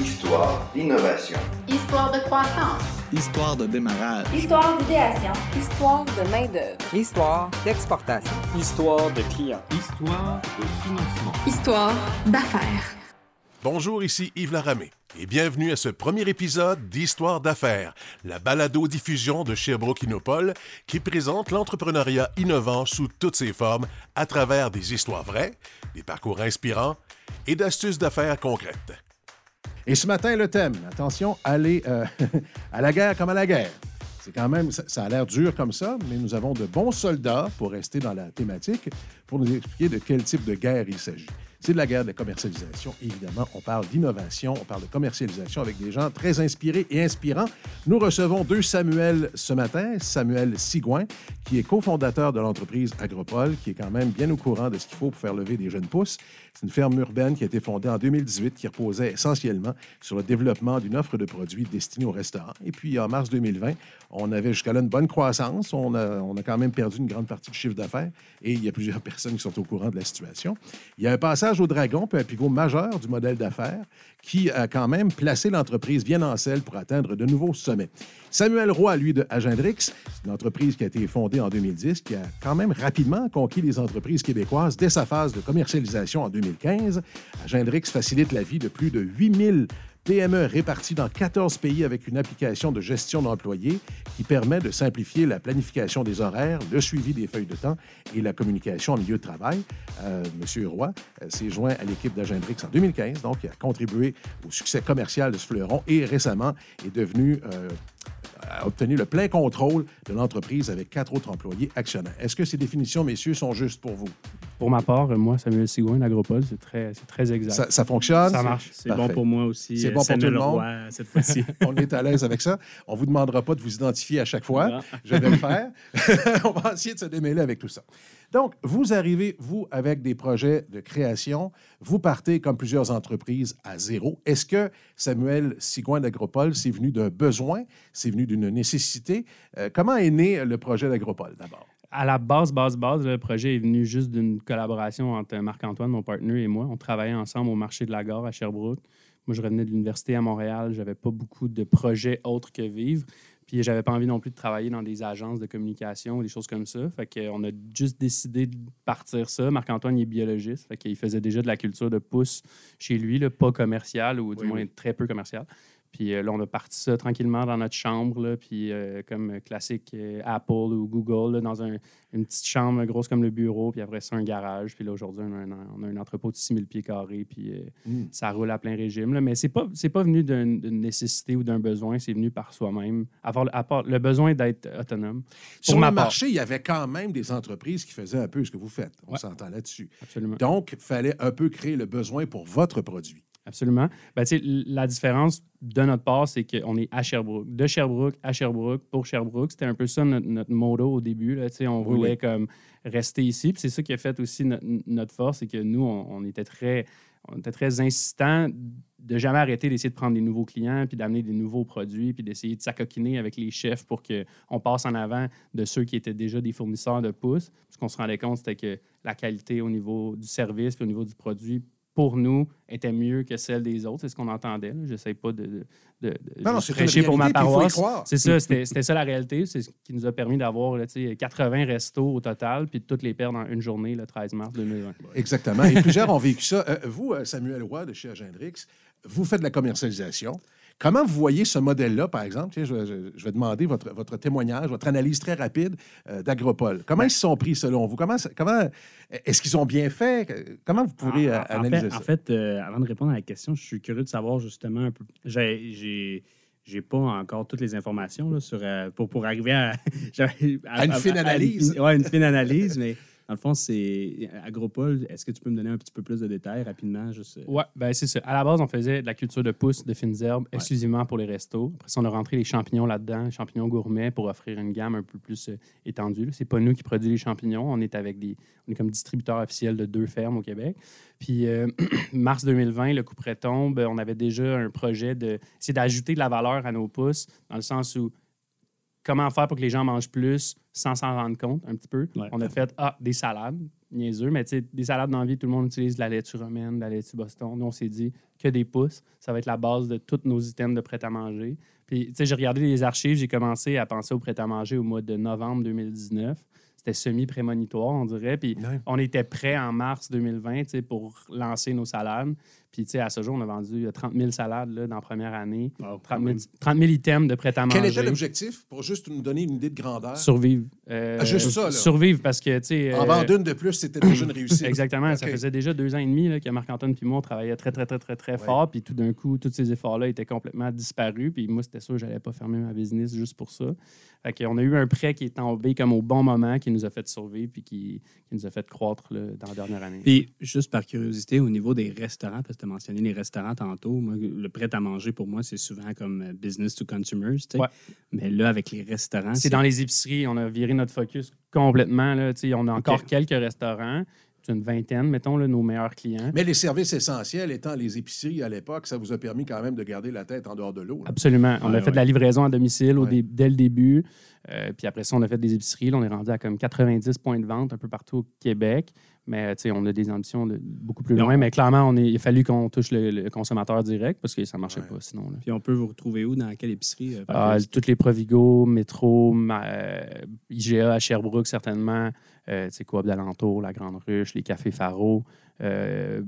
Histoire d'innovation. Histoire de croissance. Histoire de démarrage. Histoire d'idéation. Histoire de main-d'œuvre. Histoire d'exportation. Histoire de clients. Histoire de financement. Histoire d'affaires. Bonjour, ici Yves Laramé et bienvenue à ce premier épisode d'Histoire d'affaires, la balado-diffusion de Sherbrooke Innopol qui présente l'entrepreneuriat innovant sous toutes ses formes à travers des histoires vraies, des parcours inspirants et d'astuces d'affaires concrètes. Et ce matin, le thème, attention, aller euh, à la guerre comme à la guerre. C'est quand même, ça, ça a l'air dur comme ça, mais nous avons de bons soldats, pour rester dans la thématique, pour nous expliquer de quel type de guerre il s'agit. C'est de la guerre de la commercialisation. Évidemment, on parle d'innovation, on parle de commercialisation avec des gens très inspirés et inspirants. Nous recevons deux Samuel ce matin. Samuel Sigouin, qui est cofondateur de l'entreprise Agropole, qui est quand même bien au courant de ce qu'il faut pour faire lever des jeunes pousses. C'est une ferme urbaine qui a été fondée en 2018, qui reposait essentiellement sur le développement d'une offre de produits destinée aux restaurants. Et puis, en mars 2020, on avait jusqu'à là une bonne croissance. On a, on a quand même perdu une grande partie du chiffre d'affaires et il y a plusieurs personnes qui sont au courant de la situation. Il y a un passage au dragon, puis un pivot majeur du modèle d'affaires qui a quand même placé l'entreprise bien en selle pour atteindre de nouveaux sommets. Samuel Roy, lui, de Agendrix, c'est une entreprise qui a été fondée en 2010, qui a quand même rapidement conquis les entreprises québécoises dès sa phase de commercialisation en 2015. Agendrix facilite la vie de plus de 8000 PME réparties dans 14 pays avec une application de gestion d'employés qui permet de simplifier la planification des horaires, le suivi des feuilles de temps et la communication en milieu de travail. Euh, Monsieur Roy euh, s'est joint à l'équipe d'Agendrix en 2015, donc il a contribué au succès commercial de ce fleuron et récemment est devenu euh, a obtenu le plein contrôle de l'entreprise avec quatre autres employés actionnaires. Est-ce que ces définitions, messieurs, sont justes pour vous? Pour ma part, moi, Samuel Sigouin d'Agropole, c'est très, c'est très exact. Ça, ça fonctionne? Ça marche. C'est bon pour moi aussi. C'est euh, bon pour tout le monde? Roy, cette fois-ci. On est à l'aise avec ça. On ne vous demandera pas de vous identifier à chaque fois. Non. Je vais le faire. On va essayer de se démêler avec tout ça. Donc, vous arrivez, vous, avec des projets de création. Vous partez, comme plusieurs entreprises, à zéro. Est-ce que Samuel Sigouin d'Agropole, c'est venu d'un besoin? C'est venu d'une nécessité? Euh, comment est né le projet d'Agropole, d'abord? À la base, base, base, le projet est venu juste d'une collaboration entre Marc-Antoine, mon partenaire, et moi. On travaillait ensemble au marché de la gare à Sherbrooke. Moi, je revenais de l'université à Montréal. J'avais pas beaucoup de projets autres que vivre. Puis, j'avais pas envie non plus de travailler dans des agences de communication ou des choses comme ça. Fait qu'on a juste décidé de partir ça. Marc-Antoine, il est biologiste. Fait qu'il faisait déjà de la culture de pousse chez lui, là, pas commerciale ou du Oui, moins oui. très peu commerciale. Puis euh, là, on a parti ça tranquillement dans notre chambre, là, puis euh, comme classique euh, Apple ou Google, là, dans un- une petite chambre grosse comme le bureau, puis après ça, un garage. Puis là, aujourd'hui, on, a un- on a un entrepôt de 6000 pieds carrés, puis euh, Mm. ça roule à plein régime. là. Mais c'est pas, c'est pas venu d'un- d'une nécessité ou d'un besoin, c'est venu par soi-même. Part le besoin d'être autonome. Sur le part. marché, il y avait quand même des entreprises qui faisaient un peu ce que vous faites. On Ouais. s'entend là-dessus. Absolument. Donc, il fallait un peu créer le besoin pour votre produit. Absolument. Ben, la différence de notre part, c'est qu'on est à Sherbrooke. De Sherbrooke à Sherbrooke pour Sherbrooke. C'était un peu ça notre, notre motto au début. Là, on Oui, voulait comme rester ici. C'est ça qui a fait aussi no- notre force, c'est que nous, on, on était très, on était très insistants de jamais arrêter d'essayer de prendre des nouveaux clients, puis d'amener des nouveaux produits, puis d'essayer de s'acoquiner avec les chefs pour qu'on passe en avant de ceux qui étaient déjà des fournisseurs de pousses. Ce qu'on se rendait compte, c'était que la qualité au niveau du service, puis au niveau du produit, pour nous, était mieux que celle des autres. C'est ce qu'on entendait. Je n'essaie pas de, de, de- Non, non, prêcher pour ma paroisse. croire. C'est ça, c'était ça la réalité. C'est ce qui nous a permis d'avoir là, tu sais, 80 restos au total, puis de toutes les perdre en une journée le 13 mars 2020. Exactement. Et plusieurs ont vécu ça. Euh, vous, euh, Samuel Roy de chez Agendrix, vous faites de la commercialisation. Comment vous voyez ce modèle-là, par exemple? Je, je- je vais demander votre, votre témoignage, votre analyse très rapide euh, d'Agropole. Comment ils se sont pris selon vous? Comment, est-ce qu'ils ont bien fait? Comment vous pourrez euh, En- en, analyser fait, ça? en fait, euh, avant de répondre à la question, je suis curieux de savoir justement un peu. J'ai, j'ai, pas encore toutes les informations là, sur, euh, pour, pour arriver à, À une fine analyse. Oui, une fine analyse, mais dans le fond, c'est Agropole. Est-ce que tu peux me donner un petit peu plus de détails rapidement? Juste, euh, Ouais, ben c'est ça. À la base, on faisait de la culture de pousses, de fines herbes, exclusivement pour les restos. Après ça, on a rentré les champignons là-dedans, champignons gourmets, pour offrir une gamme un peu plus euh, étendue. C'est pas nous qui produisons les champignons. On est avec des, on est comme distributeur officiel de deux fermes au Québec. Puis, euh, mars 2020, le coup près tombe. On avait déjà un projet de, c'est d'ajouter de la valeur à nos pousses, dans le sens où comment faire pour que les gens mangent plus sans s'en rendre compte un petit peu. Ouais. On a fait, ah, des salades, niaiseux, mais tu sais, des salades dans la vie, tout le monde utilise de la laitue romaine, de la laitue Boston. Nous, on s'est dit que des pousses, ça va être la base de tous nos items de prêt-à-manger. Puis, tu sais, j'ai regardé les archives, j'ai commencé à penser au prêt-à-manger au mois de novembre 2019. C'était semi-prémonitoire, on dirait. Puis, on était prêt en mars 2020 tu sais, pour lancer nos salades. Puis, tu sais, à ce jour, on a vendu euh, 30 000 salades là, dans la première année. Wow, 30 000, 30 000 items de prêt-à-manger. Quel était l'objectif pour juste nous donner une idée de grandeur? Survivre. Euh, Ah, juste ça, là. Survivre parce que, tu sais. En euh, vendre une de plus, c'était déjà une réussite. Exactement. Ça faisait déjà deux ans et demi là, que Marc-Antoine puis moi, on travaillait très, très, très, très, très fort. Puis tout d'un coup, tous ces efforts-là étaient complètement disparus. Puis moi, c'était sûr que je n'allais pas fermer ma business juste pour ça. Fait qu'on a eu un prêt qui est tombé comme au bon moment, qui nous a fait survivre puis qui, qui nous a fait croître là, dans la dernière année. Puis, juste par curiosité, au niveau des restaurants, parce que tu as mentionné les restaurants tantôt, moi, le prêt-à-manger, pour moi, c'est souvent comme euh, business to consumers. Ouais. Mais là, avec les restaurants, C'est dans les épiceries. On a viré notre focus complètement. Là. On a encore quelques restaurants. Une vingtaine, mettons, là, nos meilleurs clients. Mais les services essentiels étant les épiceries à l'époque, ça vous a permis quand même de garder la tête en dehors de l'eau. Absolument. On a Ouais, fait ouais. de la livraison à domicile au Ouais. dé- dès le début. Euh, puis après ça, on a fait des épiceries. Là, on est rendu à comme 90 points de vente un peu partout au Québec. Mais tu sais, on a des ambitions de- beaucoup plus loin. Mais clairement, on est- il a fallu qu'on touche le, le consommateur direct parce que ça ne marchait Ouais. pas sinon. là. Puis on peut vous retrouver où, dans quelle épicerie? euh, Ah, toutes les Provigo, Métro, ma- euh, IGA à Sherbrooke, certainement. Euh, tu sais, Coop d'Alentour, La Grande Ruche, les Cafés Faro. Euh,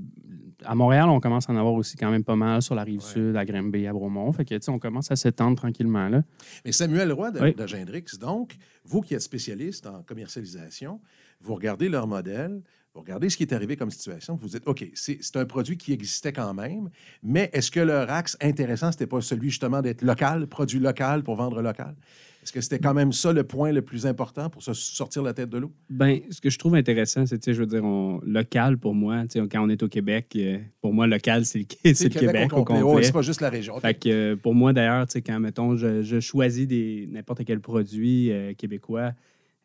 à Montréal, on commence à en avoir aussi quand même pas mal sur la rive sud, à Grimby, à Bromont. Fait que, tu sais, on commence à s'étendre tranquillement. Là. Mais Samuel Roy de- Oui. d'Agendrix, donc, vous qui êtes spécialiste en commercialisation, vous regardez leur modèle, vous regardez ce qui est arrivé comme situation, vous dites, OK, c'est un produit qui existait quand même, mais est-ce que leur axe intéressant, c'était pas celui justement d'être local, produit local pour vendre local? Est-ce que c'était quand même ça le point le plus important pour se sortir la tête de l'eau? Ben, ce que je trouve intéressant, c'est, je veux dire, on- local pour moi, quand on est au Québec, euh, pour moi, local, c'est le, Québec, au complet. C'est pas juste la région. Fait que euh, pour moi, d'ailleurs, quand, mettons, je, je choisis n'importe quel produit euh, québécois,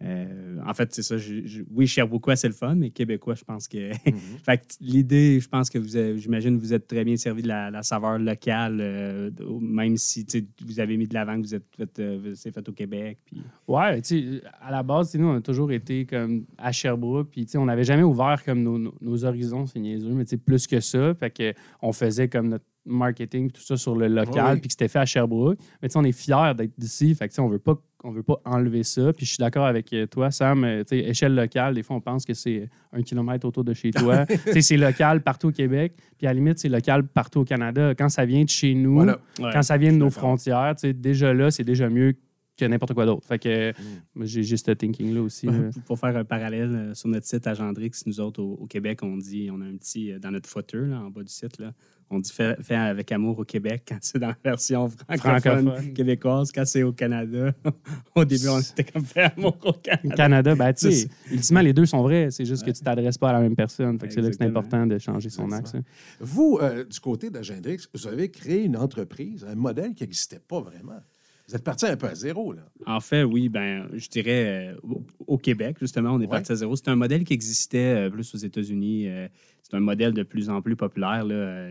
euh, en fait, c'est ça. je- je- oui, Sherbrookeois, c'est le fun, mais québécois, je pense que. Mhm. fait que l'idée, je pense que vous avez- j'imagine vous êtes très bien servi de la, la saveur locale, euh, même si vous avez mis de l'avant que vous êtes fait, euh, c'est fait au Québec. Puis... Ouais, tu à la base, nous, on a toujours été comme à Sherbrooke, puis on n'avait jamais ouvert comme nos, nos- nos horizons, c'est niaiseux, mais plus que ça. Fait que on faisait comme notre marketing, tout ça sur le local, oui. puis que c'était fait à Sherbrooke. Mais tu sais, on est fiers d'être d'ici, fait que tu sais, on veut pas on veut pas enlever ça. Puis je suis d'accord avec euh, toi, Sam. euh, échelle locale, des fois, on pense que c'est un kilomètre autour de chez toi. C'est local partout au Québec. Puis à la limite, c'est local partout au Canada. Quand ça vient de chez nous, Voilà. quand ça vient de nos frontières, déjà là, c'est déjà mieux que n'importe quoi d'autre. Fait que Mm. moi, j'ai juste ce thinking-là aussi. là. Pour- Pour faire un parallèle, euh, sur notre site Agendrix, nous autres, au, au Québec, on dit, on a un petit, euh, dans notre footer, là, en bas du site, là, on dit fait, fait avec amour au Québec quand c'est dans la version francophone, Francophone. québécoise. Quand c'est au Canada, au début, on était comme fait amour au Canada. Canada, ben, tu sais, ultimement, les deux sont vrais. C'est juste que tu t'adresses pas à la même personne. Fait que c'est là que c'est important de changer son axe. Vous, euh, du côté d'Agendrix, vous avez créé une entreprise, un modèle qui n'existait pas vraiment. Vous êtes parti un peu à zéro, là. En fait, oui, ben, je dirais euh, au, Québec, justement, on est Ouais. parti à zéro. C'est un modèle qui existait euh, plus aux États-Unis. euh, c'est un modèle de plus en plus populaire. Là,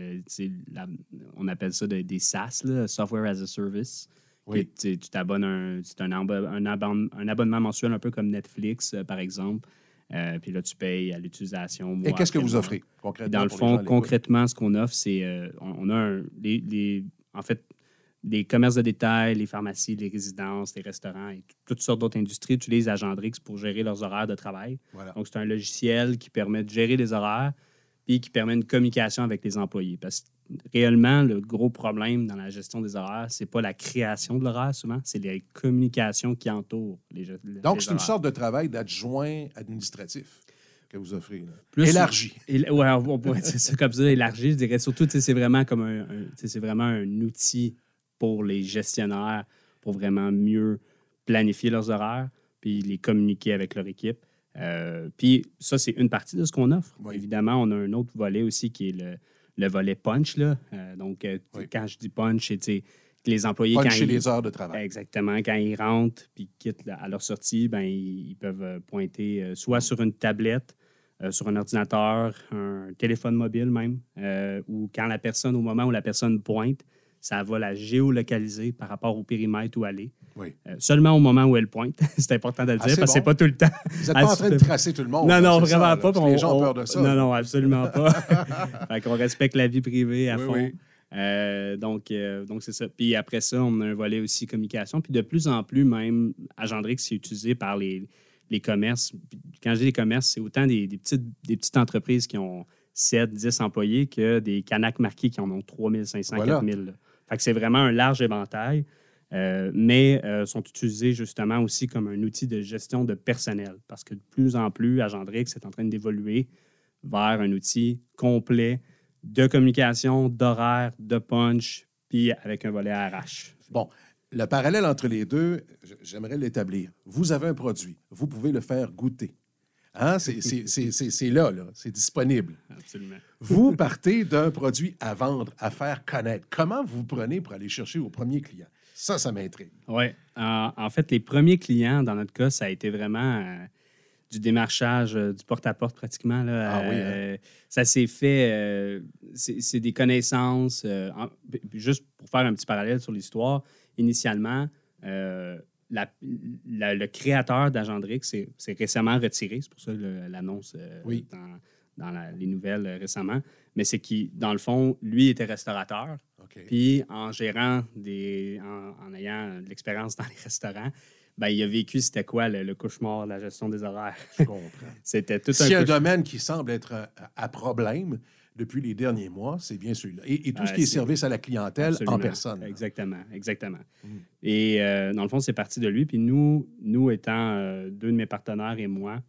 la- on appelle ça de- des SaaS, là, Software as a Service. Oui. Tu t'abonnes un, c'est un, un, abonne- un abonnement mensuel, un peu comme Netflix, par exemple. Euh, puis là, tu payes à l'utilisation. Et qu'est-ce que vous offrez, concrètement? Dans le fond, concrètement, ce qu'on offre, c'est euh, on, on a un, les, les- en fait des commerces de détail, les pharmacies, les résidences, les restaurants et toutes sortes d'autres industries utilisent Agendrix pour gérer leurs horaires de travail. Voilà. Donc, c'est un logiciel qui permet de gérer les horaires puis qui permet une communication avec les employés. Parce que réellement, le gros problème dans la gestion des horaires, c'est pas la création de l'horaire souvent, c'est les communications qui entourent les, les Donc, les c'est une sorte de travail d'adjoint administratif que vous offrez. là. Plus- Élargi. Ouais, on- pourrait dire ça comme ça, élargi. Je dirais surtout, c'est vraiment comme un, c'est vraiment un outil pour les gestionnaires pour vraiment mieux planifier leurs horaires puis les communiquer avec leur équipe. Euh, puis ça, c'est une partie de ce qu'on offre. Oui. Évidemment, on a un autre volet aussi qui est le, le volet punch. Là. Euh, donc, euh, Oui. quand je dis punch, c'est les employés, Puncher quand ils, les heures de travail. Exactement. Quand ils rentrent puis quittent à leur sortie, ben, ils, ils peuvent pointer euh, soit sur une tablette, sur un ordinateur, un téléphone mobile même, ou quand la personne, au moment où la personne pointe, ça va la géolocaliser par rapport au périmètre où elle est. Oui. Euh, seulement au moment où elle pointe. c'est important de le Ah, dire c'est parce que c'est bon. pas tout le temps. Vous n'êtes pas en train de c'est- tracer tout le monde. non, non, c'est ça, vraiment pas. Les on- gens ont on- peur de ça. Non, non, absolument pas. fait qu'on respecte la vie privée à Oui, fond. oui. Euh, donc, euh, donc c'est ça. Puis après ça, on a un volet aussi communication. Puis de plus en plus, même, Agendrix, c'est utilisé par les, les commerces. Puis quand je dis les commerces, c'est autant des, des petites, des petites entreprises qui ont 7, 10 employés que des canacs marqués qui en ont 3500, Voilà. 4000. C'est vraiment un large éventail. euh, mais euh, sont utilisés justement aussi comme un outil de gestion de personnel. Parce que de plus en plus, Agendrix est en train d'évoluer vers un outil complet de communication, d'horaire, de punch, puis avec un volet RH. Bon, le parallèle entre les deux, j'aimerais l'établir. Vous avez un produit, vous pouvez le faire goûter. Hein? C'est- là, là. c'est disponible. Absolument. Vous partez d'un produit à vendre, à faire connaître. Comment vous vous prenez pour aller chercher vos premiers clients? Ça, ça m'intrigue. Oui. en fait, les premiers clients, dans notre cas, ça a été vraiment euh, du démarchage, euh, du porte-à-porte pratiquement. Là, Ah oui, hein? Euh, Ça s'est fait, euh, c'est des connaissances. euh, en- juste pour faire un petit parallèle sur l'histoire, initialement, euh, la- la- le créateur d'Agendrix s'est récemment retiré. C'est pour ça l'annonce euh, Oui. dans, dans la- les nouvelles euh, récemment. Mais c'est qu'il, dans le fond, lui était restaurateur. Puis en gérant des. en, en ayant de l'expérience dans les restaurants, ben, il a vécu c'était quoi le, le cauchemar, la gestion des horaires. Je comprends. c'était tout S'il y a un un cauchemar. domaine qui semble être à, à problème depuis les derniers mois, c'est bien celui-là. Et, et tout ce qui est c'est- service à la clientèle en personne. Exactement, exactement. Mm. Et euh, dans le fond, c'est parti de lui. Puis nous, nous étant euh, deux de mes partenaires et moi,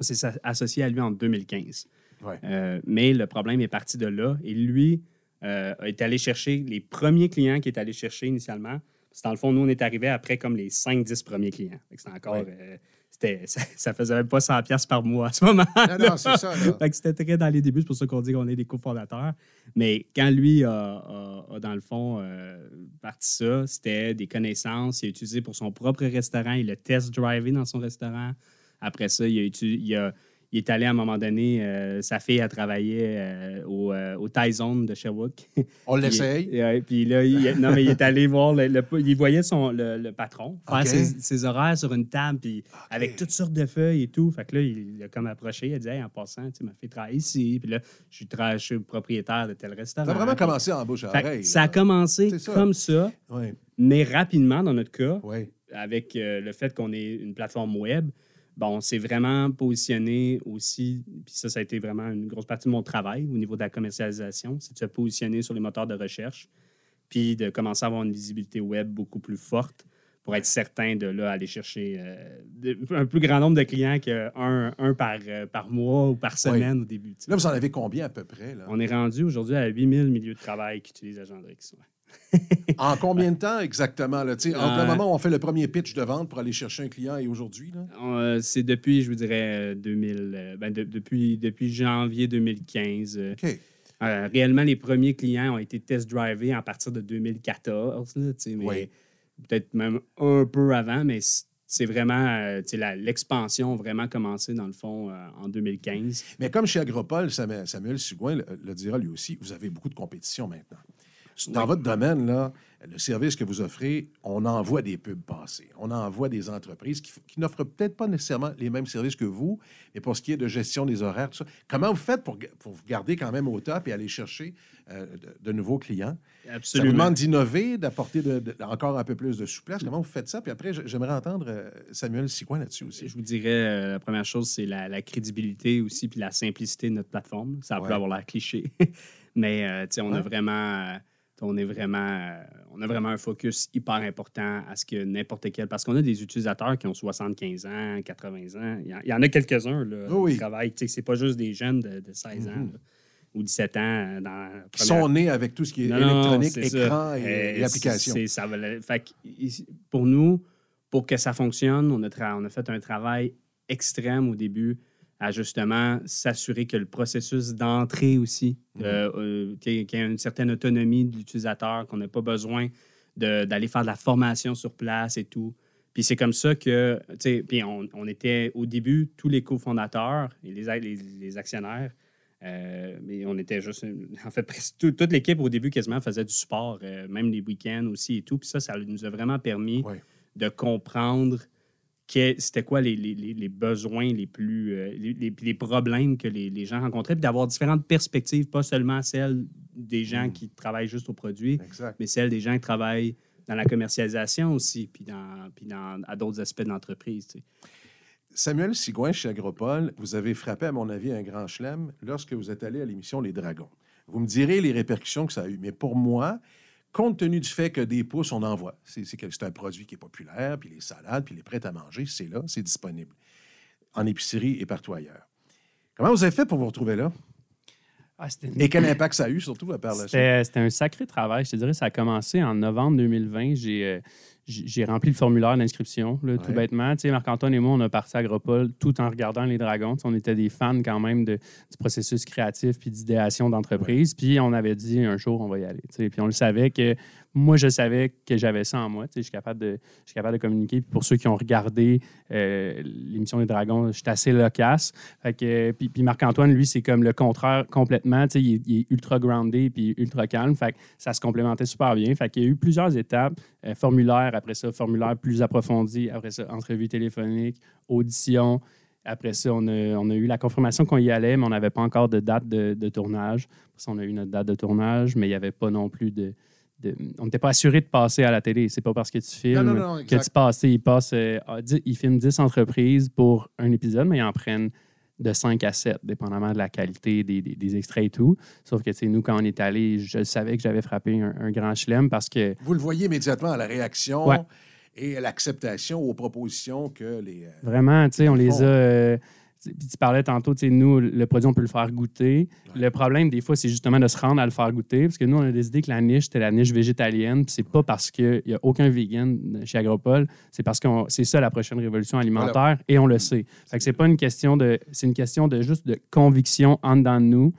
on s'est associés à lui en 2015. Ouais. Euh, mais le problème est parti de là. Et lui est allé chercher les premiers clients qu'il est allé chercher initialement. Parce que dans le fond, nous, on est arrivé après comme les 5-10 premiers clients. C'était encore. Ouais. C'était, ça, ça faisait même pas 100$ piastres par mois à ce moment. Non, non, c'est ça. c'était très dans les débuts, c'est pour ça qu'on dit qu'on est des cofondateurs. Mais quand lui a, a- a, dans le fond, euh, parti ça, c'était des connaissances. Il a utilisé pour son propre restaurant. Il a test drivé dans son restaurant. Après ça, il, a il, a- il est allé à un moment donné, euh, sa fille a travaillé euh, au, euh, au Thai Zone de Sherwood. On l'essaye. Puis, ouais, puis là, il, non, mais il est allé voir, le, le- il voyait son, le, le patron faire ses, ses horaires sur une table, puis avec toutes sortes de feuilles et tout. Fait que là, il a comme approché, il a dit, Hey, en passant, tu ma fille travaille ici, puis là, je suis, je suis propriétaire de tel restaurant. Ça a vraiment Puis- commencé en bouche à oreille. ça a commencé ça. comme ça, Oui, mais rapidement, dans notre cas, oui. avec euh, le fait qu'on est une plateforme web, bon, c'est vraiment positionné aussi, puis ça, ça a été vraiment une grosse partie de mon travail au niveau de la commercialisation, c'est de se positionner sur les moteurs de recherche, puis de commencer à avoir une visibilité web beaucoup plus forte pour être certain de là aller chercher euh, de- un plus grand nombre de clients qu'un un par, euh, par mois ou par semaine au début. tu sais. Là, vous en avez combien à peu près? Là? On est rendu aujourd'hui à 8000 milieux de travail qui utilisent Agendrix. ouais. En combien de temps exactement? Là? Tu sais, Entre le Euh, moment où on fait le premier pitch de vente pour aller chercher un client et aujourd'hui? Euh, c'est depuis, je vous dirais, euh, 2000, euh, ben, de- depuis, depuis janvier 2015. euh, OK. euh, réellement, les premiers clients ont été test-drivés à partir de 2014, là, Oui. peut-être même un peu avant, mais c'est vraiment, euh, l'expansion a vraiment commencé, dans le fond, euh, en 2015. Mais comme chez Agropol, Samuel, le, le dira lui aussi, vous avez beaucoup de compétition maintenant. Dans votre domaine, là, le service que vous offrez, on en voit des pubs passer. On en voit des entreprises qui, qui n'offrent peut-être pas nécessairement les mêmes services que vous, mais pour ce qui est de gestion des horaires, tout ça. Comment vous faites pour, pour vous garder quand même au top et aller chercher euh, de, de nouveaux clients? Ça vous Absolument. demande d'innover, d'apporter de- de- encore un peu plus de souplesse? Comment vous faites ça? Puis après, j'aimerais entendre euh, Samuel Sigouin là-dessus aussi. Je vous dirais, euh, la première chose, c'est la, la crédibilité aussi, puis la simplicité de notre plateforme. Ça Ouais. peut avoir l'air cliché, mais euh, on Ouais. a vraiment, on est vraiment, euh, on a vraiment un focus hyper important à ce que n'importe quel, parce qu'on a des utilisateurs qui ont 75 ans, 80 ans. Il y en, a quelques-uns là, Oui, qui travaillent. C'est pas juste des jeunes de, de 16 ans Mhm. là, ou 17 ans euh, dans Qui sont nés avec tout ce qui est non, électronique, c'est écran ça. et, Euh, et application. c'est- ça va le- fait que, ici, pour nous, pour que ça fonctionne, on a, on a fait un travail extrême au début à justement s'assurer que le processus d'entrée aussi, Mhm. euh, euh, qu'il y ait- qu'il y ait une certaine autonomie de l'utilisateur, qu'on n'a pas besoin d'aller faire de la formation sur place et tout. Puis c'est comme ça que, tu sais, puis on, on était au début, tous les cofondateurs et les, les, les actionnaires Euh, mais on était juste. En fait, presque tout- toute l'équipe au début quasiment faisait du sport, euh, même les week-ends aussi et tout. Puis ça, ça nous a vraiment permis de comprendre c'était quoi les, les- les- les besoins les plus. euh, les, problèmes que les, gens rencontraient, puis d'avoir différentes perspectives, pas seulement celles des gens qui travaillent juste au produit, Exact. mais celles des gens qui travaillent dans la commercialisation aussi, puis dans, puis dans à d'autres aspects de l'entreprise. tu sais. Samuel Sigouin, chez Agropole, vous avez frappé, à mon avis, un grand chelem lorsque vous êtes allé à l'émission Les Dragons. Vous me direz les répercussions que ça a eu, mais pour moi, compte tenu du fait que des pousses, on en voit, c'est un produit qui est populaire, puis les salades, puis les prêts à manger, c'est là, c'est disponible, en épicerie et partout ailleurs. Comment vous avez fait pour vous retrouver là? Ah, une- Et quel impact ça a eu, surtout, à part la suite? C'était c'était un sacré travail. Je te dirais, ça a commencé en novembre 2020. J'ai euh, j'ai rempli le formulaire d'inscription, tout bêtement. Tu sais, Marc-Antoine et moi, on a parti à Agropole tout en regardant les dragons. On était des fans quand même de- du processus créatif puis d'idéation d'entreprise. Puis on avait dit un jour, on va y aller. Puis on le savait que moi, je savais que j'avais ça en moi. Je suis capable de, je suis capable de communiquer. Puis pour ceux qui ont regardé euh, l'émission des dragons, j'étais assez loquace. Fait que, puis, puis Marc-Antoine, lui, c'est comme le contraire complètement. Il est, il est ultra groundé puis ultra calme. Fait que ça se complémentait super bien. Fait qu'il y a eu plusieurs étapes. Euh, formulaire, après ça, formulaire plus approfondi. Après ça, entrevue téléphonique, audition. Après ça, on a, on a eu la confirmation qu'on y allait, mais on n'avait pas encore de date de, de tournage. Après ça, on a eu notre date de tournage, mais il n'y avait pas non plus de... de- on n'était pas assuré de passer à la télé. C'est pas parce que tu filmes Non, non, non, que tu passes. Ils, passent, euh, filment 10 entreprises pour un épisode, mais ils en prennent de 5 à 7, dépendamment de la qualité des, des- des extraits et tout. Sauf que, tu sais, nous, quand on est allé, je savais que j'avais frappé un, un grand chelem parce que Vous le voyez immédiatement à la réaction Ouais. et à l'acceptation aux propositions que les... euh, Vraiment, tu sais, on les a. euh, puis tu parlais tantôt, tu sais, nous, le produit, on peut le faire goûter. Le problème, des fois, c'est justement de se rendre à le faire goûter. Parce que nous, on a décidé que la niche, c'était la niche végétalienne. Puis c'est pas parce qu'il n'y a aucun vegan chez Agropole. C'est parce que c'est ça la prochaine révolution alimentaire et on le sait. Fait que c'est pas une question de. C'est une question de juste de conviction en dedans de nous.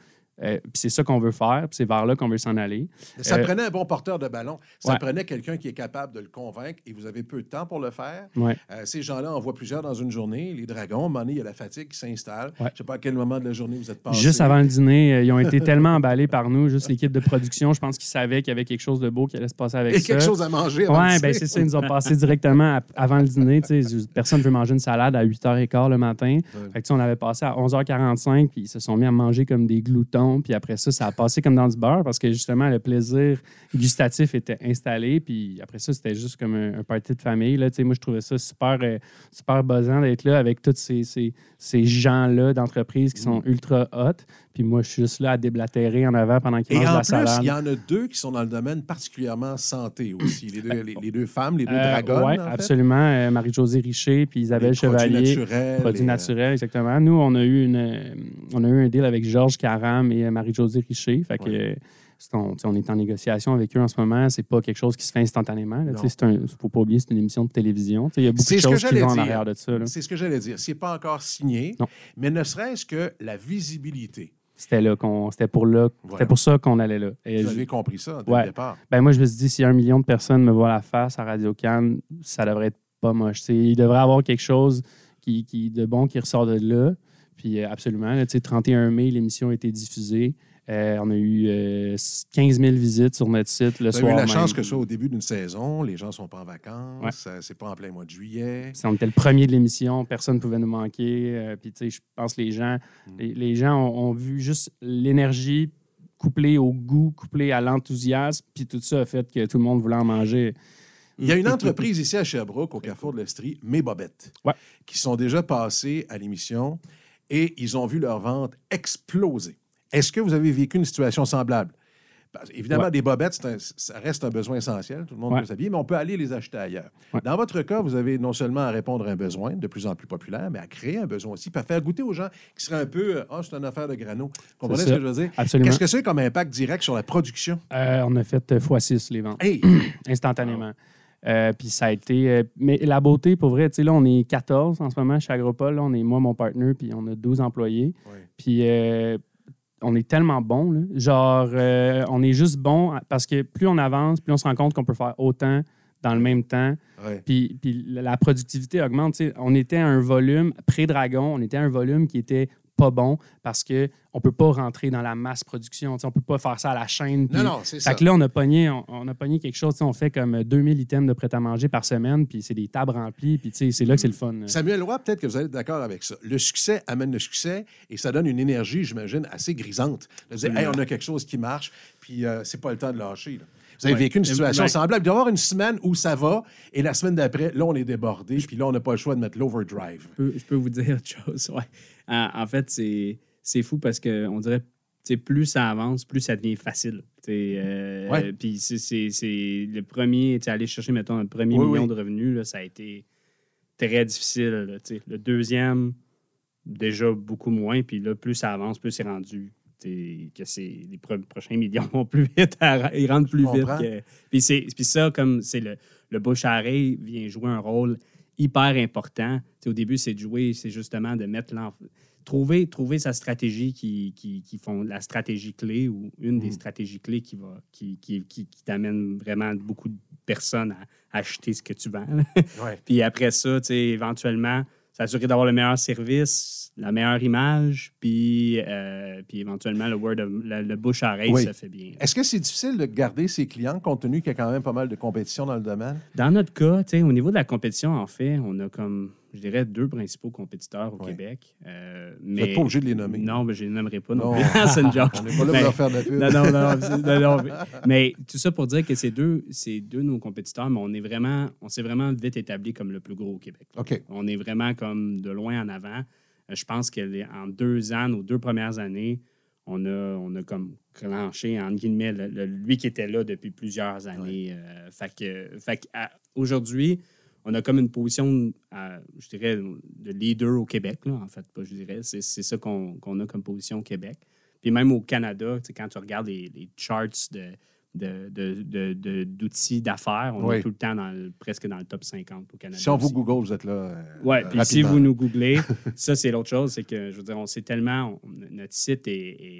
Euh, puis c'est ça qu'on veut faire. Puis c'est vers là qu'on veut s'en aller. Ça Euh, prenait un bon porteur de ballon. Ça ouais. prenait quelqu'un qui est capable de le convaincre et vous avez peu de temps pour le faire. Ouais. Euh, ces gens-là en voient plusieurs dans une journée. Les dragons, à il y a la fatigue qui s'installe. Ouais. Je ne sais pas à quel moment de la journée vous êtes passé. Juste avant le dîner, euh, ils ont été tellement emballés par nous, juste l'équipe de production. Je pense qu'ils savaient qu'il y avait quelque chose de beau qui allait se passer avec Et ça. quelque chose à manger avant Oui, ben c'est ça. Ils nous ont passé directement à- avant le dîner. Personne ne veut manger une salade à 8h15 le matin. Fait que, on avait passé à 11h45, puis ils se sont mis à manger comme des gloutons. Puis après ça, ça a passé comme dans du beurre parce que justement, le plaisir gustatif était installé. Puis après ça, c'était juste comme un, un party de famille. Là. Moi, je trouvais ça super, euh, super buzzant d'être là avec tous ces, ces, ces gens-là d'entreprise qui Mm. sont ultra hot. Puis moi, je suis juste là à déblatérer en avant pendant mangent en la plus, salade. il y en a deux qui sont dans le domaine particulièrement santé aussi. Les deux, les, les deux femmes, les deux Euh, dragons. ouais, absolument. Euh, Marie-Josée Richer puis Isabelle Chevalier. Produits naturels. Produits et, euh, naturels, exactement. Nous, on a eu une, on a eu un deal avec Georges Caram et Marie-Josée Richer. Fait que, Ouais. c'est on, est en négociation avec eux en ce moment. C'est pas quelque chose qui se fait instantanément. Il ne faut pas oublier, c'est une émission de télévision. Il y a beaucoup de choses qui vont en arrière de ça. C'est ce que j'allais dire. C'est pas encore signé, Non. mais ne serait-ce que la visibilité. C'était là qu'on, c'était pour là, Voilà. c'était pour ça qu'on allait là. Et Vous je- avez compris ça dès Ouais. le départ. Ben moi, je me suis dit, si un million de personnes me voient la face à Radio Cannes, ça devrait être pas moche. Tu sais, il devrait y avoir quelque chose qui, qui- de bon qui ressort de là. Puis euh, absolument, sais, 31 mai, l'émission a été diffusée. Euh, on a eu euh, 15 000 visites sur notre site le Vous avez soir eu la même. chance que ce soit au début d'une saison, les gens sont pas en vacances, Ouais. euh, c'est pas en plein mois de juillet. Si on était le premier de l'émission, personne ne pouvait nous manquer. Euh, puis, tu sais, je pense que les gens, Mm. les, les gens ont, ont vu juste l'énergie couplée au goût, couplée à l'enthousiasme. Puis tout ça a fait que tout le monde voulait en manger. Il y a une entreprise ici à Sherbrooke, au Carrefour de l'Estrie, Mes Bobettes, Ouais. qui sont déjà passés à l'émission et ils ont vu leur vente exploser. Est-ce que vous avez vécu une situation semblable? Parce- évidemment, Ouais. des bobettes, un- ça reste un besoin essentiel. Tout le monde Ouais. peut s'habiller, mais on peut aller les acheter ailleurs. Ouais. Dans votre cas, vous avez non seulement à répondre à un besoin de plus en plus populaire, mais à créer un besoin aussi, puis à faire goûter aux gens qui seraient un peu « Ah, c'est une affaire de grano ». Vous comprenez ce que je veux dire? Absolument. Qu'est-ce que c'est comme impact direct sur la production? Euh, on a fait euh, x6 les ventes. Hey! instantanément. Euh, puis ça a été. euh, mais la beauté, pour vrai, tu sais, là, on est 14 en ce moment chez Agropol. Là, on est moi, mon partner, puis on a 12 employés. Ouais. Puis euh, on est tellement bon. Là. Genre, euh, on est juste bon parce que plus on avance, plus on se rend compte qu'on peut faire autant dans le même temps. Ouais. Puis, puis la productivité augmente. On était à un volume, pré-dragon, on était à un volume qui était pas bon parce qu'on ne peut pas rentrer dans la masse production. On ne peut pas faire ça à la chaîne. Non, non, c'est ça. fait que là, on a pogné, on, on a pogné quelque chose. On fait comme 2000 items de prêt-à-manger par semaine, puis c'est des tables remplies, puis c'est là que c'est le fun. Samuel Roy, peut-être que vous allez être d'accord avec ça. Le succès amène le succès et ça donne une énergie, j'imagine, assez grisante. De dire, hey, on a quelque chose qui marche, puis euh, c'est pas le temps de lâcher. là. Vous avez Ouais. vécu une situation Ouais. semblable. Il doit y avoir une semaine où ça va et la semaine d'après, là, on est débordé, puis là, on n'a pas le choix de mettre l'overdrive. Je peux, je peux vous dire autre chose. Ouais. En, en fait, c'est fou parce qu'on dirait plus ça avance, plus ça devient facile. Tu sais, euh, Ouais. Puis c'est- le premier, aller chercher, mettons, le premier Oui, million oui. de revenus, là, ça a été très difficile. là, le deuxième, déjà beaucoup moins. Puis là, plus ça avance, plus c'est rendu. Que c'est les pro- prochains millions vont plus vite, à- ils rentrent plus vite. que- puis, c'est- puis ça, comme c'est le, le bouche à oreille vient jouer un rôle hyper important. Tu sais, au début, c'est de jouer, c'est justement de mettre l'enf- Trouver, trouver sa stratégie qui, qui, qui font la stratégie clé ou une des stratégies clés qui va qui, qui, qui, t'amène vraiment beaucoup de personnes à acheter ce que tu vends. Ouais. Puis après ça, éventuellement, s'assurer d'avoir le meilleur service, la meilleure image, puis, euh, puis éventuellement, le word of- le, le bouche à oreille, Oui. ça fait bien. Est-ce que c'est difficile de garder ses clients compte tenu qu'il y a quand même pas mal de compétition dans le domaine? Dans notre cas, tu sais, au niveau de la compétition, en fait, on a comme, je dirais, deux principaux compétiteurs au Ouais. Québec. Euh, Vous mais... n'êtes pas obligé de les nommer. Non, mais je ne les nommerai pas. Non, Non. plus. c'est une joke. On n'est pas là pour Mais- leur faire de la pub. non, non, non, non, mais, tout ça pour dire que c'est deux, c'est deux de nos compétiteurs, mais on est vraiment, on s'est vraiment vite établi comme le plus gros au Québec. On est vraiment comme de loin en avant. Euh, Je pense qu'en deux ans, nos deux premières années, on a, on a comme clenché, entre guillemets, le- le- lui qui était là depuis plusieurs années. Euh, fait que, fait aujourd'hui, on a comme une position, à, je dirais, de leader au Québec, là, en fait, je dirais. C'est c'est ça qu'on qu'on a comme position au Québec. Puis même au Canada, quand tu regardes les, les charts de d'outils d'affaires, on Oui. est tout le temps dans le- presque dans le top 50 au Canada. Si on vous. Google, vous êtes là. euh, Oui, puis si vous nous googlez, ça, c'est l'autre chose, c'est que, je veux dire, on sait tellement, on- notre site est,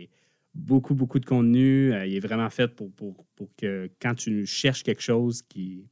est beaucoup, beaucoup de contenu. euh, il est vraiment fait pour, pour, pour que quand tu cherches quelque chose qui,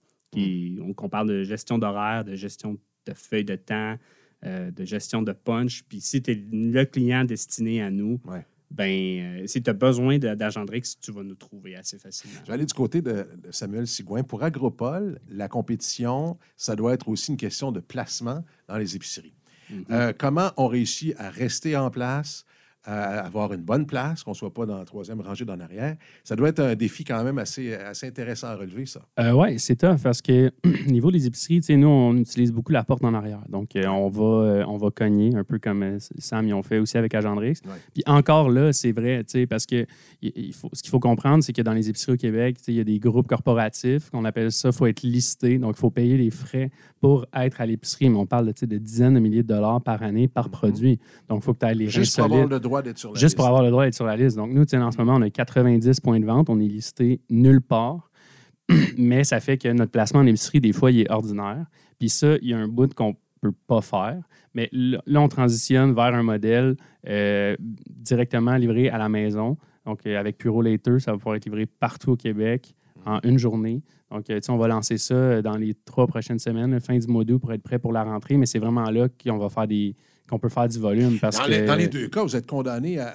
on, qu'on parle de gestion d'horaire, de gestion de feuilles de temps, euh, de gestion de punch, puis si tu es le client destiné à nous, Ouais. ben, euh, si tu as besoin d'Agendrix, tu vas nous trouver assez facilement. Je vais aller du côté de, Samuel Sigouin. Pour Agropol, la compétition, ça doit être aussi une question de placement dans les épiceries. Mhm. Euh, comment on réussit à rester en place, à avoir une bonne place, qu'on ne soit pas dans la troisième rangée d'en arrière? Ça doit être un défi quand même assez, assez intéressant à relever, ça. Euh, oui, c'est tough parce que au niveau des épiceries, tu sais, nous, on utilise beaucoup la porte en arrière. Donc, euh, on, va, euh, on va cogner, un peu comme euh, Sam, ils ont fait aussi avec Agendrix. Ouais. Puis encore là, c'est vrai, tu sais, parce que il- faut, ce qu'il faut comprendre, c'est que dans les épiceries au Québec, tu sais, il y a des groupes corporatifs qu'on appelle ça, il faut être listé. Donc, il faut payer les frais pour être à l'épicerie. Mais on parle de, tu sais, de dizaines de milliers de dollars par année par produit. Donc, il faut que tu aies les. Juste solides. le droit d'être sur la Juste pour avoir le droit d'être sur la liste. Donc, nous, en ce moment, on a 90 points de vente. On est listé nulle part. Mais ça fait que notre placement en épicerie, des fois, il est ordinaire. Puis ça, il y a un bout qu'on peut pas faire. Mais là, on transitionne vers un modèle euh, directement livré à la maison. Donc, euh, avec Puro Later, ça va pouvoir être livré partout au Québec en une journée. Donc, euh, on va lancer ça euh, dans les trois prochaines semaines, fin du mois d'août, pour être prêt pour la rentrée. Mais c'est vraiment là qu'on va faire des qu'on peut faire du volume. Parce Dans, que, les, dans les deux cas, vous êtes condamné à,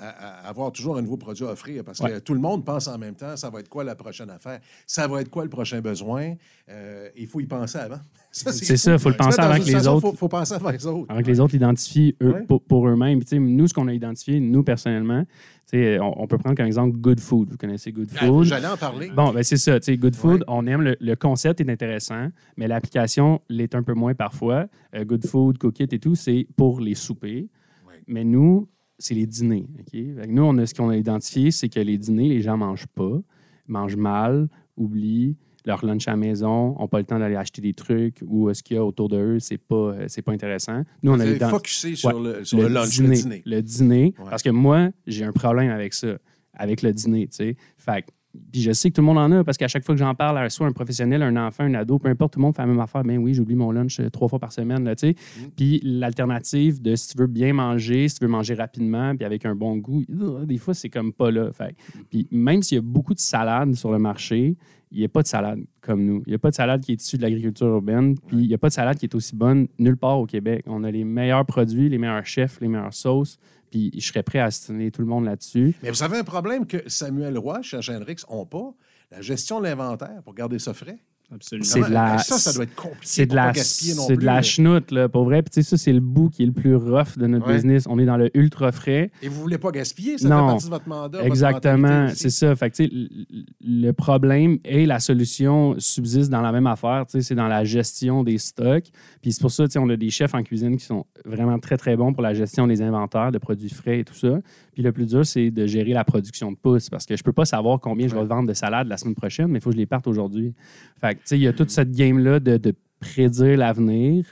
avoir toujours un nouveau produit à offrir parce que tout le monde pense en même temps, ça va être quoi la prochaine affaire? Ça va être quoi le prochain besoin? Euh, il faut y penser avant. C'est ça, faut le Se penser avant que les autres- Il faut, faut penser avant les autres. avant que les autres l'identifient eux, Ouais. pour, pour eux-mêmes. Nous, ce qu'on a identifié, nous, personnellement, on, on peut prendre comme exemple Good Food. Vous connaissez Good Ah, Food? J'allais en parler. Bon, ben c'est ça. Good Food, Ouais. on aime le, le concept est intéressant, mais l'application l'est un peu moins parfois. Euh, Good Food, Cookit et tout, c'est pour les soupers. Ouais. Mais nous, c'est les dîners. ok? Fait que nous, on a, ce qu'on a identifié, c'est que les dîners, les gens mangent pas, mangent mal, oublient leur lunch à la maison, n'ont pas le temps d'aller acheter des trucs ou euh, ce qu'il y a autour de eux, c'est pas, euh, c'est pas intéressant. Nous, on Vous a avez ident- focusé sur, Ouais. le, sur le, lunch, dîner, le dîner. le dîner, Ouais. Parce que moi, j'ai un problème avec ça, avec le dîner, tu sais. Fait puis je sais que tout le monde en a parce qu'à chaque fois que j'en parle à soit un professionnel, un enfant, un ado, peu importe, tout le monde fait la même affaire. Ben oui, j'oublie mon lunch euh, trois fois par semaine, là, tu sais. Mm. Puis l'alternative de si tu veux bien manger, si tu veux manger rapidement, puis avec un bon goût, des fois, c'est comme pas là. Fait que- Puis même s'il y a beaucoup de salades sur le marché, il n'y a pas de salade comme nous. Il n'y a pas de salade qui est issue de l'agriculture urbaine, puis il n'y a pas de salade qui est aussi bonne nulle part au Québec. On a les meilleurs produits, les meilleurs chefs, les meilleures sauces, Puis je serais prêt à assigner tout le monde là-dessus. Mais vous avez un problème que Samuel Roy, chez Hendrix, n'ont pas. La gestion de l'inventaire pour garder ça frais. Absolument. C'est de la- ben, Ça, ça doit être compliqué. C'est de la, c'est de la chenoute, là, pour vrai. Puis, tu sais, ça, c'est le bout qui est le plus rough de notre Ouais. business. On est dans le ultra frais. Et vous voulez pas gaspiller, ça Non. fait partie de votre mandat. Exactement, c'est ça. Fait que, tu sais, le- problème et la solution subsistent dans la même affaire. tu sais, C'est dans la gestion des stocks. Puis c'est pour ça, tu sais, on a des chefs en cuisine qui sont vraiment très, très bons pour la gestion des inventaires de produits frais et tout ça. Puis le plus dur, c'est de gérer la production de pousses parce que je peux pas savoir combien je vais vendre de salade la semaine prochaine, mais il faut que je les parte aujourd'hui. Fait il y a toute cette game-là de, de prédire l'avenir.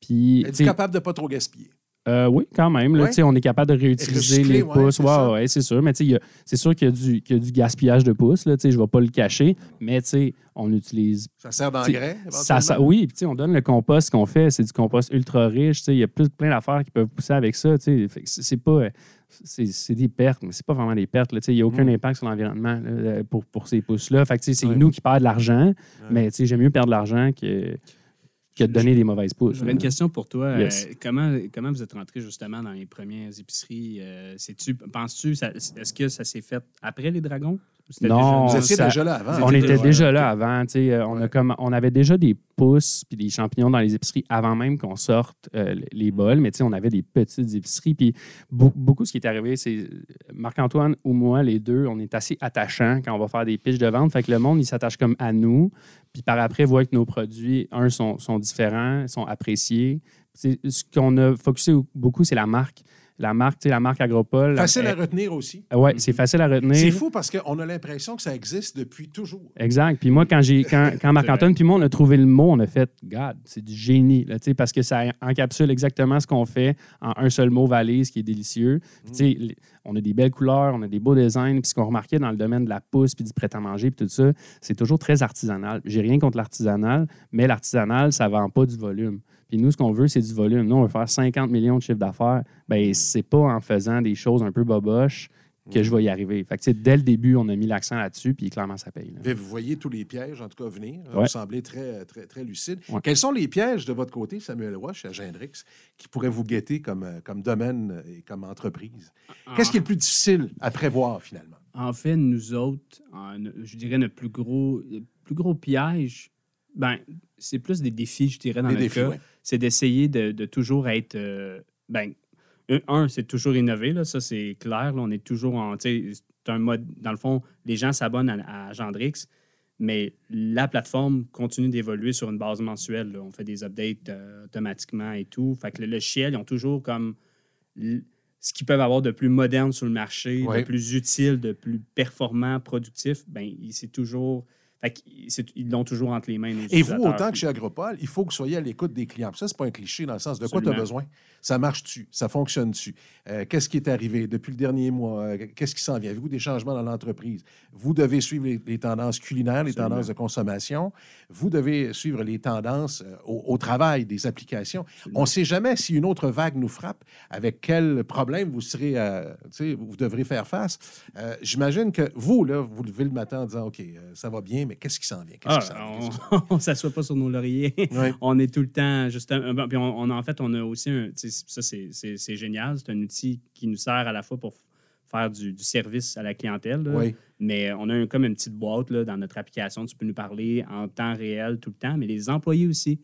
Puis, sais, capable de pas trop gaspiller? Euh, oui, quand même. Là, Ouais. On est capable de réutiliser Recycler, les ouais, pouces. c'est Ouais, c'est sûr. Mais c'est sûr qu'il y, a du- qu'il y a du gaspillage de pouces. là, Je ne vais pas le cacher. Mais on utilise. Ça sert d'engrais? Ça, ça- éventuellement? oui, puis on donne le compost qu'on fait. C'est du compost ultra riche. Il y a plus, plein d'affaires qui peuvent pousser avec ça. C'est pas. C'est des pertes, mais c'est pas vraiment des pertes. Il n'y a aucun Mm. impact sur l'environnement pour, pour ces sais, C'est nous qui perdons de l'argent, mais j'aime mieux perdre de l'argent que, donner des mauvaises pousses. Une question pour toi. Yes. Euh, comment, comment vous êtes rentré justement dans les premières épiceries? Euh, Penses-tu, est-ce que ça s'est fait après les dragons? Non, Vous déjà- étiez ça- déjà là avant. On était déjà- là avant. tu sais, euh, On, a Ouais. comme, on avait déjà des pousses puis des champignons dans les épiceries avant même qu'on sorte euh, les bols. Mais tu sais, on avait des petites épiceries. Puis beaucoup, beaucoup ce qui est arrivé, c'est Marc-Antoine ou moi, les deux, on est assez attachants quand on va faire des pitches de vente. Fait que le monde, il s'attache comme à nous. Puis par après, voit que nos produits, un, sont, sont différents, sont appréciés. C'est- Ce qu'on a focusé beaucoup, c'est la marque. La marque, tu sais, la marque Agropole. Facile à retenir aussi. Ouais, c'est facile à retenir. C'est fou parce qu'on a l'impression que ça existe depuis toujours. Exact. Puis moi, quand, j'ai, quand, quand Marc-Antoine puis moi, on a trouvé le mot, on a fait « God, c'est du génie », là, tu sais, parce que ça encapsule exactement ce qu'on fait en un seul mot valise qui est délicieux. Puis, tu sais, les- on a des belles couleurs, on a des beaux designs. Puis ce qu'on remarquait dans le domaine de la pousse puis du prêt-à-manger puis tout ça, c'est toujours très artisanal. J'ai rien contre l'artisanal, mais l'artisanal, ça vend pas du volume. Puis nous, ce qu'on veut, c'est du volume. Nous, on veut faire 50 millions de chiffre d'affaires. Bien, c'est pas en faisant des choses un peu boboches que je vais y arriver. Fait que, tu sais, dès le début, on a mis l'accent là-dessus, puis clairement, ça paye. là. Vous voyez tous les pièges, en tout cas, venir. Ouais. Vous semblez très, très, très lucide. Ouais. Quels sont les pièges de votre côté, Samuel Roy, chez Gendrix, qui pourraient vous guetter comme, euh, comme domaine et comme entreprise? Qu'est-ce qui est le plus difficile à prévoir, finalement? En fait, nous autres, en- je dirais notre plus gros, le plus gros piège, ben, c'est plus des défis, je dirais, dans Les notre défis, cas. ouais. C'est d'essayer de, de toujours être. euh, ben, un, c'est toujours innover, là, ça c'est clair. là, on est toujours en. un mode. Dans le fond, les gens s'abonnent à, à Gendrix, mais la plateforme continue d'évoluer sur une base mensuelle. là. On fait des updates euh, automatiquement et tout. Fait que le logiciel, ils ont toujours comme ce qu'ils peuvent avoir de plus moderne sur le marché, de plus utile, de plus performant, productif. Ben, c'est toujours. Fait ils l'ont toujours entre les mains. Et vous, autant que chez Agropole, il faut que vous soyez à l'écoute des clients. Puis Ça, c'est pas un cliché dans le sens de quoi tu as besoin. Ça marche-tu? Ça fonctionne-tu? Euh, Qu'est-ce qui est arrivé depuis le dernier mois? Euh, Qu'est-ce qui s'en vient? Avez-vous des changements dans l'entreprise? Vous devez suivre les, les tendances culinaires, les Absolument. tendances de consommation. Vous devez suivre les tendances euh, au, au travail des applications. On ne sait jamais si une autre vague nous frappe, avec quel problème vous serez, vous devrez faire face. J'imagine que vous, là, vous levez le matin en disant, OK, ça va bien, mais qu'est-ce qui s'en vient? Ah, on ne s'assoit pas sur nos lauriers. On est tout le temps, Puis on, on- en fait, on a aussi un. Ça, c'est- génial. C'est un outil qui nous sert à la fois pour faire du, du service à la clientèle. là. Oui. Mais on a un- comme une petite boîte là, dans notre application. Tu peux nous parler en temps réel tout le temps, mais les employés aussi.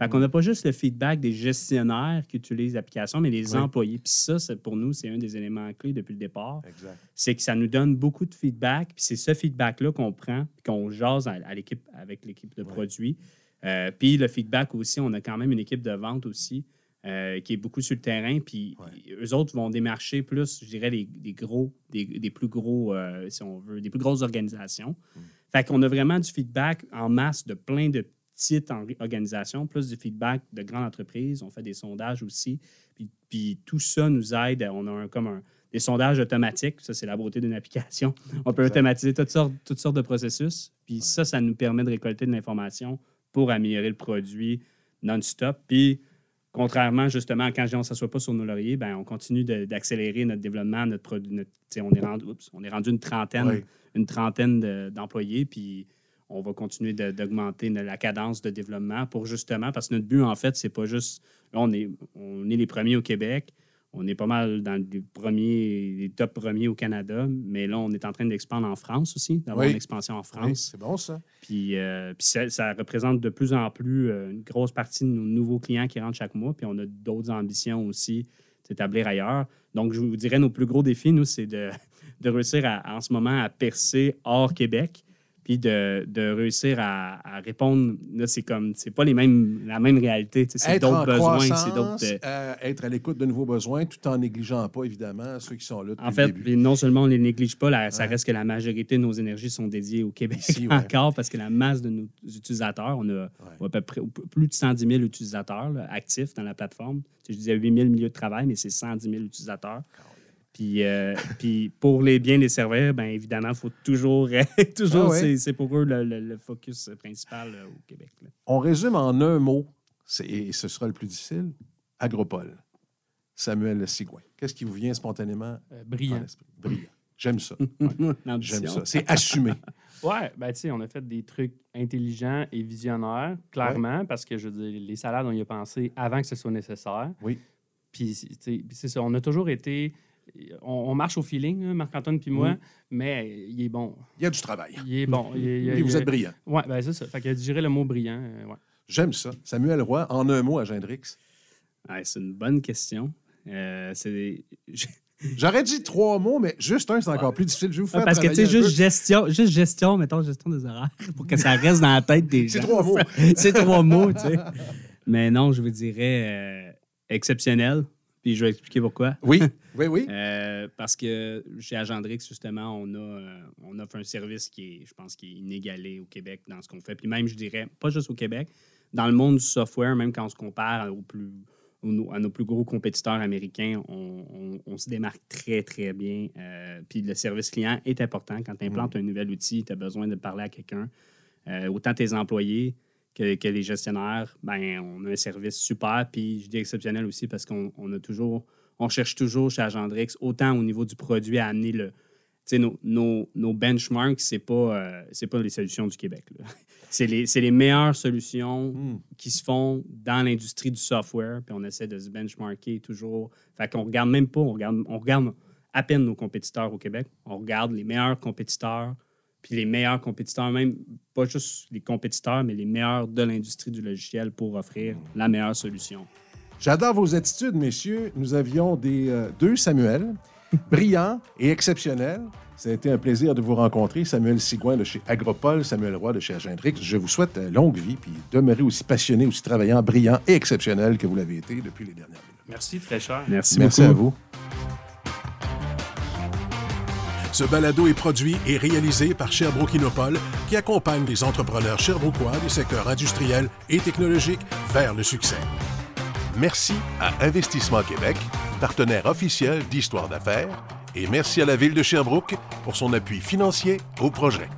Fait qu'on n'a pas juste le feedback des gestionnaires qui utilisent l'application, mais Oui. employés. Puis ça, pour nous, c'est un des éléments clés depuis le départ Exact. c'est que ça nous donne beaucoup de feedback. Puis c'est ce feedback-là qu'on prend, qu'on jase à, à l'équipe, avec l'équipe de produits. Euh, puis le feedback aussi, on a quand même une équipe de vente aussi euh, qui est beaucoup sur le terrain. Puis eux autres vont démarcher plus, je dirais, les, les gros, des, des plus gros, euh, si on veut, des plus grosses organisations. Fait qu'on a vraiment du feedback en masse de plein de petites en- organisations, plus du feedback de grandes entreprises. On fait des sondages aussi. Puis, puis tout ça nous aide. On a un, comme un, des sondages automatiques. Ça, c'est la beauté d'une application. On peut automatiser toutes sortes, toutes sortes de processus. Puis ça, ça nous permet de récolter de l'information pour améliorer le produit non-stop. Puis, contrairement justement, quand on ne s'assoit pas sur nos lauriers, ben, on continue d'accélérer notre développement, notre produit. notre- on, est rendu, on est rendu une trentaine, Oui. une trentaine de- d'employés. Puis, on va continuer d'augmenter la cadence de développement pour justement, parce que notre but, en fait, c'est pas juste, là, on est, on est les premiers au Québec, on est pas mal dans les premiers, les top premiers au Canada, mais là, on est en train d'expandre en France aussi, d'avoir Oui. une expansion en Oui, France. c'est bon, ça. Puis, euh, puis ça, ça représente de plus en plus euh, une grosse partie de nos nouveaux clients qui rentrent chaque mois. Puis on a d'autres ambitions aussi d'établir ailleurs. Donc, je vous dirais, nos plus gros défis, nous, c'est de, de réussir à- en ce moment à percer hors Québec. Puis de, de réussir à, à répondre. Là, c'est comme, c'est pas les mêmes, la même réalité. C'est d'autres besoins. C'est d'autres. euh, euh, être à l'écoute de nouveaux besoins, tout en négligeant pas, évidemment, ceux qui sont là depuis En fait, le début. puis non seulement on ne les néglige pas, là, ça Ouais. reste que la majorité de nos énergies sont dédiées au Québec Ici, ouais. encore parce que la masse de nos utilisateurs, on a à peu près plus de 110 000 utilisateurs là, actifs dans la plateforme. Je disais 8 000 milieux de travail, mais c'est 110 000 utilisateurs. Puis, euh, puis pour les bien les servir, bien évidemment, il faut toujours. toujours Ah ouais? c'est- C'est pour eux le, le- le focus principal euh, au Québec. là. On résume en un mot, c'est- et ce sera le plus difficile, Agropole. Samuel Sigouin. Qu'est-ce qui vous vient spontanément Euh, à brillant. l'esprit? Brillant. J'aime ça. J'aime ça. C'est assumé. Ouais, ben tu sais, on a fait des trucs intelligents et visionnaires, clairement, parce que je veux dire, les salades, on y a pensé avant que ce soit nécessaire. Oui. Puis, tu sais, puis c'est ça, on a toujours été. On, on marche au feeling, hein, Marc-Antoine puis moi, Mhm. mais il est bon. Il y a du travail. Il est bon. Il est- il est- Et vous êtes brillant. Ouais, ben c'est ça. Fait que je dirais le mot brillant. euh, ouais. J'aime ça. Samuel Roy, en un mot à Gendrix. Ouais, c'est une bonne question. Euh, c'est. J'aurais dit trois mots, mais juste un, c'est encore plus difficile. Je vais vous faire parce que, tu sais, juste gestion, juste gestion, mettons, gestion des horaires, pour que ça reste dans la tête des peu. C'est gens. trois mots. c'est trois mots, tu sais. Mais non, je vous dirais euh, exceptionnel. Puis je vais expliquer pourquoi. Oui, oui, oui. Euh, parce que chez Agendrix, justement, on, a, euh, on offre un service qui est, je pense, qui est inégalé au Québec dans ce qu'on fait. Puis même, je dirais, pas juste au Québec, dans le monde du software, même quand on se compare aux plus, aux à nos plus gros compétiteurs américains, on, on- on se démarque très, très bien. Euh, puis le service client est important. Quand tu implantes un nouvel outil, tu as besoin de parler à quelqu'un. Euh, autant tes employés que, que les gestionnaires, ben, on a un service super. Puis je dis exceptionnel aussi parce qu'on on a toujours, on cherche toujours chez Agendrix, autant au niveau du produit à amener le. Tu sais, nos, nos, nos benchmarks, c'est pas, euh, c'est pas les solutions du Québec. C'est les, les meilleures solutions Hmm. qui se font dans l'industrie du software, puis on essaie de se benchmarker toujours. Fait qu'on regarde même pas, on regarde, on regarde à peine nos compétiteurs au Québec. On regarde les meilleurs compétiteurs, puis les meilleurs compétiteurs, même pas juste les compétiteurs, mais les meilleurs de l'industrie du logiciel pour offrir la meilleure solution. J'adore vos attitudes, messieurs. Nous avions des, euh, deux Samuel, brillants et exceptionnels. Ça a été un plaisir de vous rencontrer. Samuel Sigouin de chez Agropole, Samuel Roy de chez Agendrix. Je vous souhaite euh, longue vie, puis demeurez aussi passionné, aussi travaillant, brillant et exceptionnel que vous l'avez été depuis les dernières minutes. Merci, très cher. Merci, Merci beaucoup. à vous. Ce balado est produit et réalisé par Sherbrooke Innopol, qui accompagne les entrepreneurs sherbrookois des secteurs industriels et technologiques vers le succès. Merci à Investissement Québec, partenaire officiel d'Histoire d'affaires, et merci à la Ville de Sherbrooke pour son appui financier au projet.